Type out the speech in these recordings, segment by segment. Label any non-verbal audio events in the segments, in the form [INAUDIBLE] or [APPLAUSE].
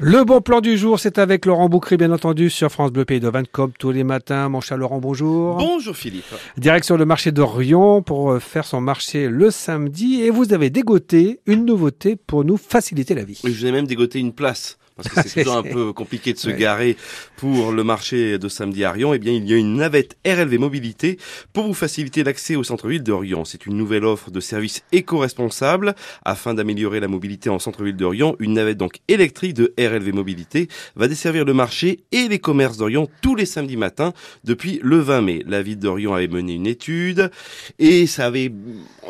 Le bon plan du jour, c'est avec Laurent Boucry, bien entendu, sur France Bleu Pays de comme tous les matins. Mon cher Laurent, bonjour. Bonjour Philippe. Direction le marché d'Orion pour euh, faire son marché le samedi. Et vous avez dégoté une nouveauté pour nous faciliter la vie. Oui, je vous ai même dégoté une place parce que c'est [LAUGHS] toujours un peu compliqué de se garer pour le marché de samedi à Rion, eh bien, il y a une navette RLV Mobilité pour vous faciliter l'accès au centre-ville de Rion. C'est une nouvelle offre de service éco-responsable afin d'améliorer la mobilité en centre-ville de Rion. Une navette donc électrique de RLV Mobilité va desservir le marché et les commerces d'Orion tous les samedis matins depuis le 20 mai. La ville d'Orion avait mené une étude et ça avait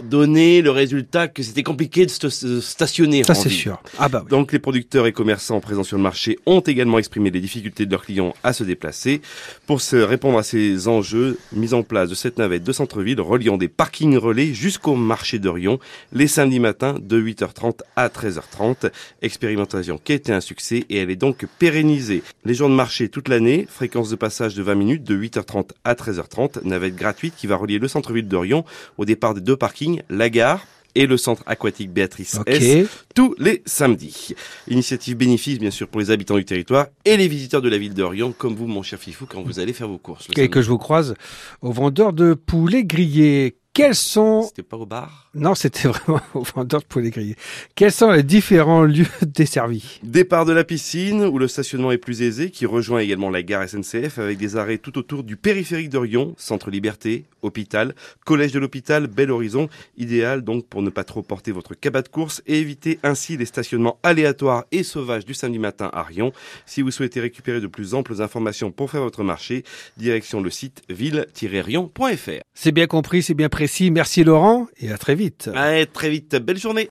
donné le résultat que c'était compliqué de se stationner. Ça, c'est sûr. Ah bah Donc, les producteurs et commerçants sur le marché ont également exprimé les difficultés de leurs clients à se déplacer. Pour se répondre à ces enjeux, mise en place de cette navette de centre-ville reliant des parkings relais jusqu'au marché de Rion les samedis matins de 8h30 à 13h30. Expérimentation qui a été un succès et elle est donc pérennisée. Les jours de marché toute l'année, fréquence de passage de 20 minutes de 8h30 à 13h30, navette gratuite qui va relier le centre-ville de Rion au départ des deux parkings, la gare, et le centre aquatique Béatrice S tous les samedis. Initiative bénéfice bien sûr pour les habitants du territoire et les visiteurs de la ville d'Orient comme vous mon cher Fifou quand vous allez faire vos courses. Et que je vous croise au vendeur de poulets grillés. Quels sont... C'était pas au bar? Non, c'était [LAUGHS] vraiment au vendeur de poulet grillé. Quels sont les différents lieux [LAUGHS] desservis? Départ de la piscine, où le stationnement est plus aisé, qui rejoint également la gare SNCF, avec des arrêts tout autour du périphérique de Rion, Centre Liberté, Hôpital, Collège de l'Hôpital, Bel Horizon. Idéal donc pour ne pas trop porter votre cabas de course et éviter ainsi les stationnements aléatoires et sauvages du samedi matin à Rion. Si vous souhaitez récupérer de plus amples informations pour faire votre marché, direction le site ville-rion.fr. C'est bien compris, c'est bien précis. Merci Laurent et à très vite. À très vite. Belle journée.